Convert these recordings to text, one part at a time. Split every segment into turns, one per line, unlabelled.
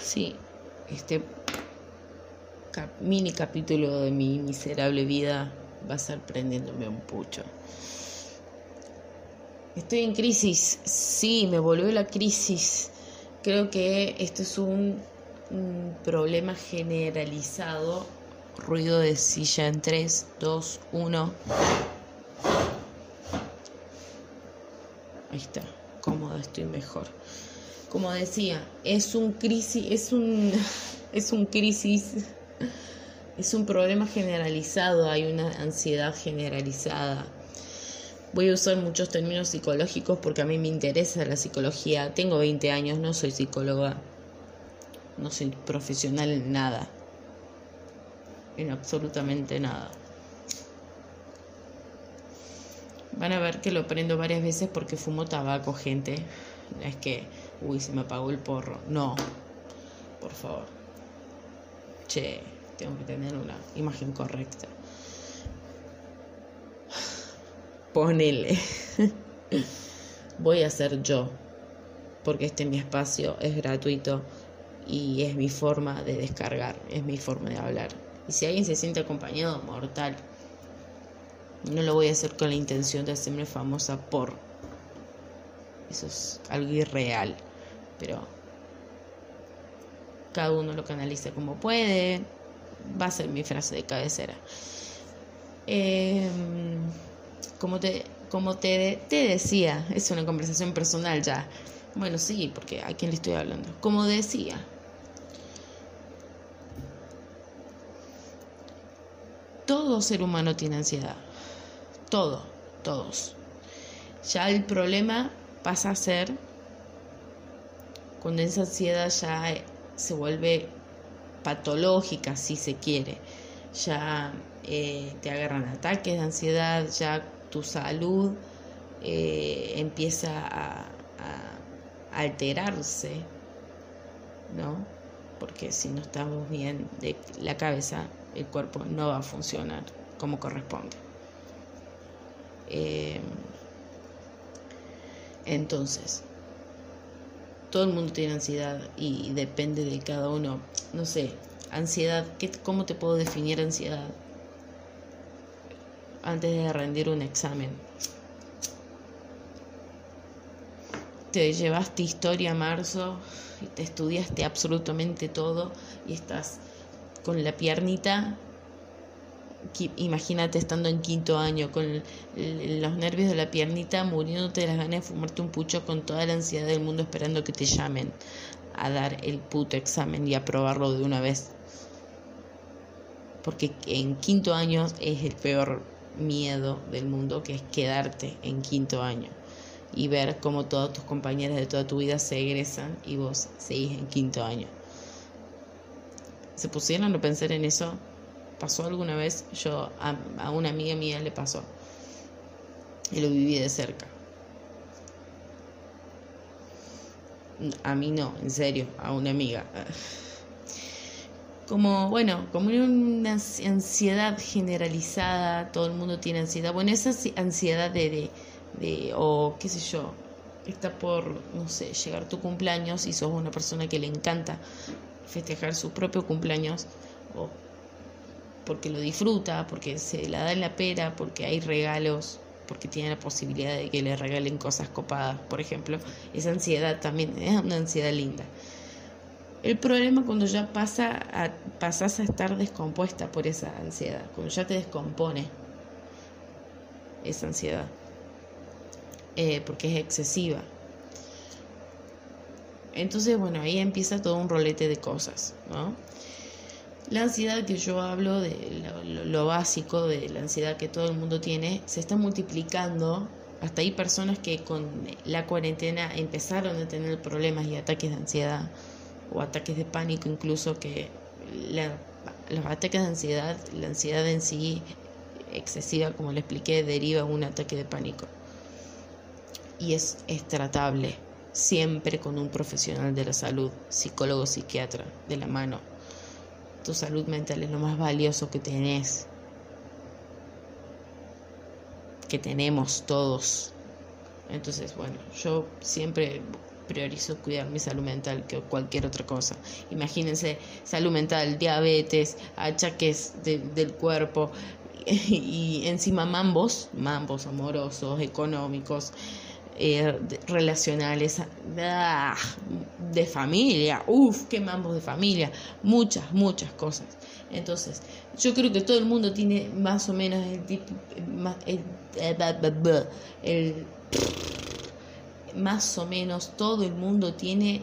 Sí, este mini capítulo de mi miserable vida va a estar prendiéndome un pucho. Estoy en crisis, sí, me volvió la crisis. Creo que este es un problema generalizado. Ruido de silla en 3, 2, 1. Ahí está, cómoda, estoy mejor. Como decía, es un crisis, es un, es un crisis, es un problema generalizado, hay una ansiedad generalizada. Voy a usar muchos términos psicológicos porque a mí me interesa la psicología. Tengo 20 años, no soy psicóloga, no soy profesional en nada, en absolutamente nada. Van a ver que lo prendo varias veces porque fumo tabaco, gente. Es que, uy, se me apagó el porro. No, por favor. Che, tengo que tener una imagen correcta. Ponele. Voy a ser yo, porque este es mi espacio, es gratuito y es mi forma de descargar, es mi forma de hablar. Y si alguien se siente acompañado, mortal. No lo voy a hacer con la intención de hacerme famosa por. Eso es algo irreal. Pero cada uno lo canaliza como puede. Va a ser mi frase de cabecera. Em, como te, como te, te decía, es una conversación personal ya. Bueno, sí, porque a quién le estoy hablando. Como decía, todo ser humano tiene ansiedad todo, todos. Ya el problema pasa a ser cuando esa ansiedad ya se vuelve patológica, si se quiere. Ya eh, te agarran ataques de ansiedad, ya tu salud eh, empieza a, a alterarse, ¿no? Porque si no estamos bien de la cabeza, el cuerpo no va a funcionar como corresponde. Eh, entonces, todo el mundo tiene ansiedad y depende de cada uno. No sé, ansiedad, ¿qué, ¿cómo te puedo definir ansiedad? Antes de rendir un examen. Te llevaste historia a marzo y te estudiaste absolutamente todo y estás con la piernita imagínate estando en quinto año con los nervios de la piernita, muriéndote de las ganas de fumarte un pucho con toda la ansiedad del mundo esperando que te llamen a dar el puto examen y aprobarlo de una vez. Porque en quinto año es el peor miedo del mundo, que es quedarte en quinto año y ver cómo todos tus compañeros de toda tu vida se egresan y vos seguís en quinto año. ¿Se pusieron a pensar en eso? pasó alguna vez, yo a, una amiga mía le pasó. Y lo viví de cerca. A mí no, en serio, a una amiga. Como, bueno, como una ansiedad generalizada, todo el mundo tiene ansiedad. Bueno, esa ansiedad de, de o qué sé yo, está por, no sé, llegar tu cumpleaños y sos una persona que le encanta festejar su propio cumpleaños o porque lo disfruta, porque se la da en la pera, porque hay regalos, porque tiene la posibilidad de que le regalen cosas copadas, por ejemplo. Esa ansiedad también es una ansiedad linda. El problema cuando ya pasa a, pasas a estar descompuesta por esa ansiedad, cuando ya te descompone esa ansiedad, eh, porque es excesiva. Entonces, bueno, ahí empieza todo un rolete de cosas, ¿no? La ansiedad que yo hablo, de lo, básico de la ansiedad que todo el mundo tiene, se está multiplicando. Hasta hay personas que con la cuarentena empezaron a tener problemas y ataques de ansiedad o ataques de pánico incluso que los ataques de ansiedad, la ansiedad en sí excesiva, como le expliqué, deriva de un ataque de pánico. Y es, tratable siempre con un profesional de la salud, psicólogo, psiquiatra, de la mano tu salud mental es lo más valioso que tenés. que tenemos todos. Entonces, bueno, yo siempre priorizo cuidar mi salud mental que cualquier otra cosa. Imagínense salud mental, diabetes, achaques del cuerpo y encima mambos, mambos amorosos, económicos, eh, relacionales, ah, de familia, uff, qué mambos de familia, muchas, muchas cosas. Entonces, yo creo que todo el mundo tiene más o menos el, el, el más o menos todo el mundo tiene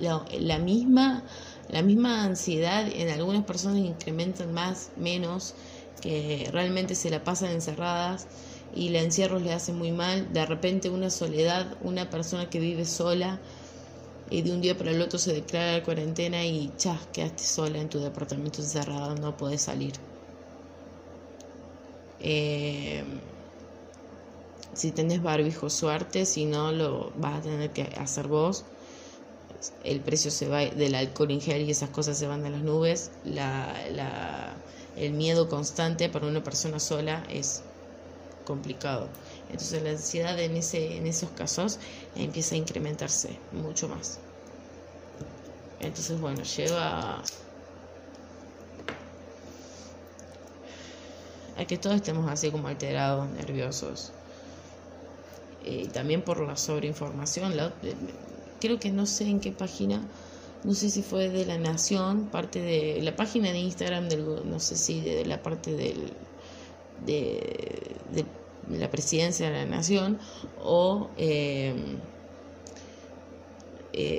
la, misma, la misma ansiedad, en algunas personas incrementan más, menos, que realmente se la pasan encerradas y el encierro le hace muy mal, de repente una soledad, una persona que vive sola y de un día para el otro se declara la cuarentena y chas, quedaste sola en tu departamento encerrado, no puedes salir. Eh, si tenés barbijo, suerte, si no, lo vas a tener que hacer vos. El precio se va del alcohol en gel y esas cosas se van de las nubes. La, el miedo constante para una persona sola es complicado. Entonces la ansiedad en, ese, en esos casos empieza a incrementarse mucho más. Entonces, bueno, lleva a que todos estemos así como alterados, nerviosos. Eh, también por la sobreinformación. La, creo que no sé en qué página, no sé si fue de La Nación, parte de la página de Instagram, del, no sé si de, la parte del, de, la presidencia de la Nación o eh,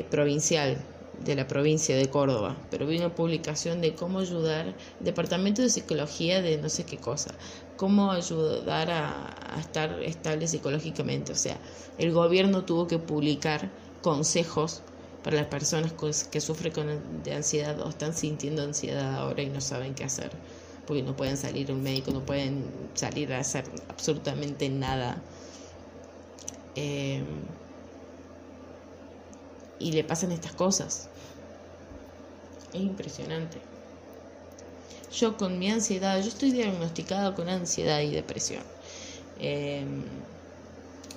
provincial de la provincia de Córdoba, pero vi una publicación de cómo ayudar, departamento de psicología de no sé qué cosa, cómo ayudar a, estar estable psicológicamente. O sea, el gobierno tuvo que publicar consejos para las personas que sufren de ansiedad o están sintiendo ansiedad ahora y no saben qué hacer, porque no pueden salir un médico, no pueden salir a hacer absolutamente nada. Eh, y le pasan estas cosas. Es impresionante. Yo con mi ansiedad, yo estoy diagnosticada con ansiedad y depresión. Em,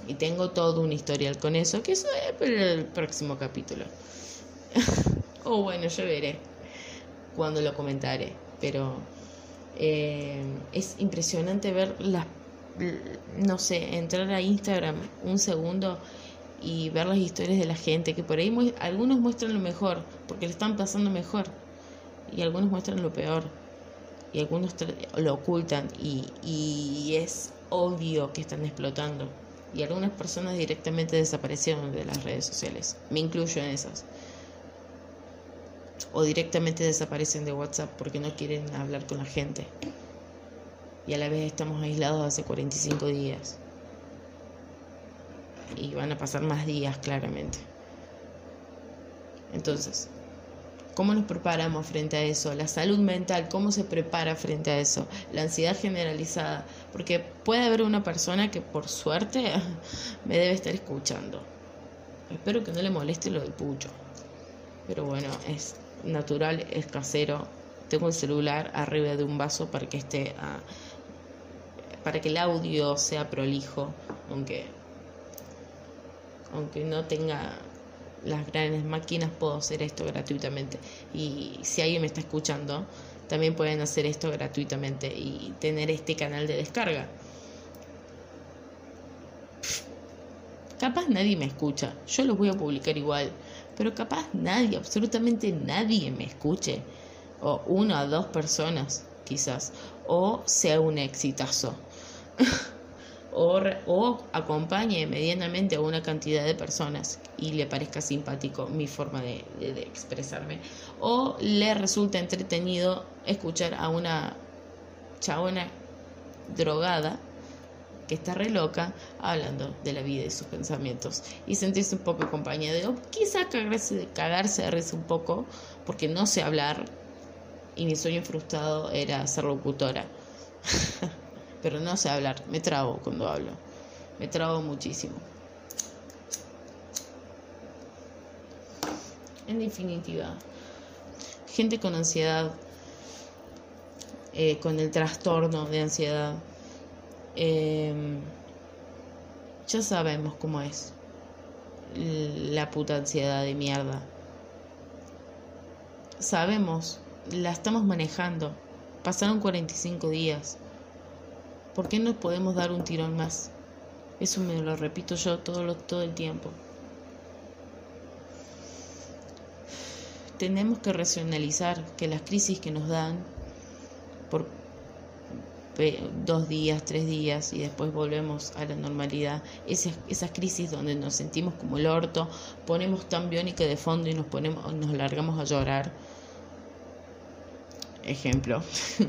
y tengo todo un historial con eso, que eso es el próximo capítulo. o bueno, yo veré cuando lo comentaré. Pero em, es impresionante ver las, no sé, entrar a Instagram un segundo y ver las historias de la gente, que por ahí algunos muestran lo mejor, porque le están pasando mejor, y algunos muestran lo peor, y algunos lo ocultan, y, y es obvio que están explotando. Y algunas personas directamente desaparecieron de las redes sociales, me incluyo en esas. O directamente desaparecen de WhatsApp porque no quieren hablar con la gente. Y a la vez estamos aislados hace 45 días y van a pasar más días claramente. Entonces, ¿cómo nos preparamos frente a eso? La salud mental, ¿cómo se prepara frente a eso? La ansiedad generalizada, porque puede haber una persona que por suerte me debe estar escuchando. Espero que no le moleste lo del pucho. Pero bueno, es natural, es casero. Tengo el celular arriba de un vaso para que esté ah, para que el audio sea prolijo, aunque aunque no tenga las grandes máquinas, puedo hacer esto gratuitamente. Y si alguien me está escuchando, también pueden hacer esto gratuitamente y tener este canal de descarga. Capaz nadie me escucha, yo los voy a publicar igual, pero capaz nadie, absolutamente nadie me escuche, o una o dos personas quizás, o sea un exitazo. o, acompañe medianamente a una cantidad de personas y le parezca simpático mi forma de, expresarme, o le resulta entretenido escuchar a una chabona drogada que está re loca hablando de la vida y sus pensamientos y sentirse un poco acompañada o quizá cagarse, cagarse de risa un poco porque no sé hablar y mi sueño frustrado era ser locutora. pero no sé hablar, me trabo cuando hablo, me trabo muchísimo. En definitiva, gente con ansiedad, eh, con el trastorno de ansiedad, Em, ya sabemos cómo es la puta ansiedad de mierda. Sabemos, la estamos manejando. Pasaron 45 días. ¿Por qué no podemos dar un tirón más? Eso me lo repito yo todo, todo el tiempo. Tenemos que racionalizar que las crisis que nos dan por dos días, tres días y después volvemos a la normalidad. Esas, esas crisis donde nos sentimos como el orto, ponemos tan biónica de fondo y nos, ponemos, nos largamos a llorar. Ejemplo.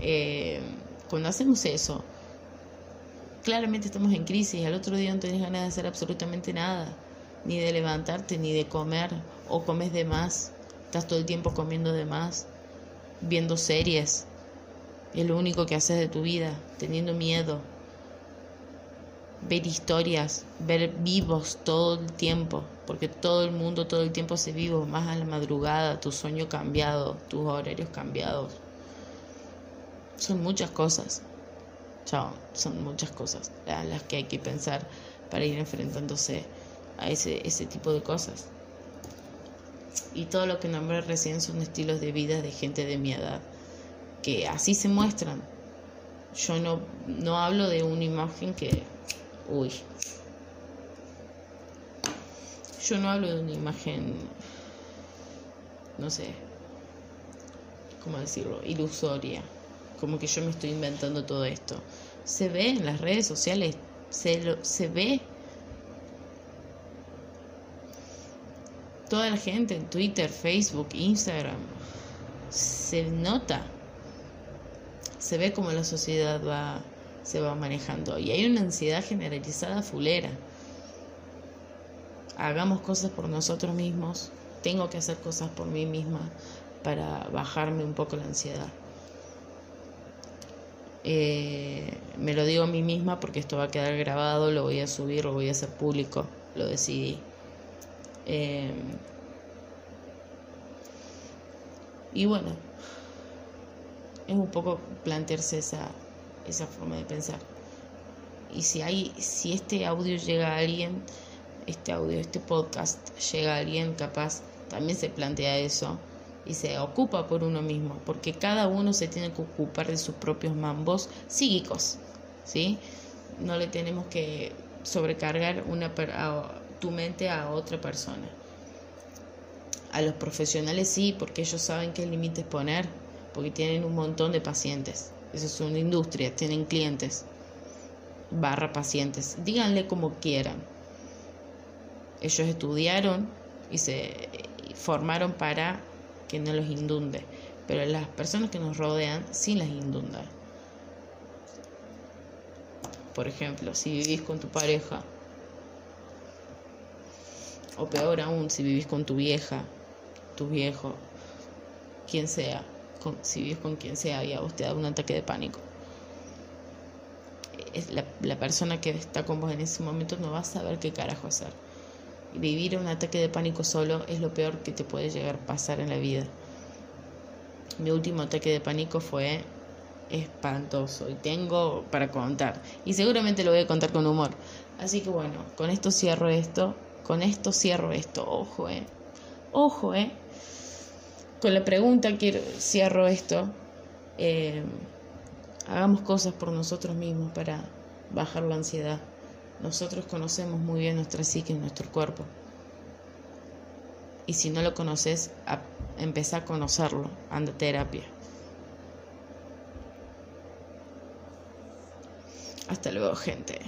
Eh, cuando hacemos eso, claramente estamos en crisis. Al otro día no tenés ganas de hacer absolutamente nada, ni de levantarte, ni de comer, o comes de más, estás todo el tiempo comiendo de más, viendo series es lo único que haces de tu vida, teniendo miedo. Ver historias, ver vivos todo el tiempo, porque todo el mundo todo el tiempo se vivo, más a la madrugada, tu sueño cambiado, tus horarios cambiados. Son muchas cosas. Chao, son muchas cosas a las que hay que pensar para ir enfrentándose a ese, ese tipo de cosas. Y todo lo que nombré recién son estilos de vida de gente de mi edad que así se muestran. Yo no, no hablo de una imagen que... Uy. Yo no hablo de una imagen, no sé, ¿cómo decirlo? Ilusoria. Como que yo me estoy inventando todo esto. Se ve en las redes sociales, se, lo, se ve. Toda la gente en Twitter, Facebook, Instagram, se nota se ve como la sociedad va, se va manejando. Y hay una ansiedad generalizada fulera. Hagamos cosas por nosotros mismos. Tengo que hacer cosas por mí misma para bajarme un poco la ansiedad. Eh, me lo digo a mí misma porque esto va a quedar grabado, lo voy a subir, lo voy a hacer público, lo decidí. Eh, y bueno, es un poco plantearse esa, esa forma de pensar. Y si hay, si este audio llega a alguien, este audio, este podcast llega a alguien capaz, también se plantea eso y se ocupa por uno mismo, porque cada uno se tiene que ocupar de sus propios mambos psíquicos, ¿sí? No le tenemos que sobrecargar una, tu mente a otra persona. A los profesionales sí, porque ellos saben qué límites poner porque tienen un montón de pacientes. Eso es una industria, tienen clientes, barra pacientes. Díganle como quieran. Ellos estudiaron y se formaron para que no los indunde, pero las personas que nos rodean sí las inundan. Por ejemplo, si vivís con tu pareja, o peor aún, si vivís con tu vieja, tu viejo, quien sea, si vives con quien sea y a vos te un ataque de pánico. Es la, la, persona que está con vos en ese momento no va a saber qué carajo hacer. Vivir un ataque de pánico solo es lo peor que te puede llegar a pasar en la vida. Mi último ataque de pánico fue espantoso y tengo para contar. Y seguramente lo voy a contar con humor. Así que bueno, con esto cierro esto. Con esto cierro esto. Ojo, eh. Ojo, eh con la pregunta quiero, cierro esto. Eh, hagamos cosas por nosotros mismos para bajar la ansiedad. Nosotros conocemos muy bien nuestra psique nuestro cuerpo. Y si no lo conoces, a, a conocerlo. Anda terapia. Hasta luego, gente.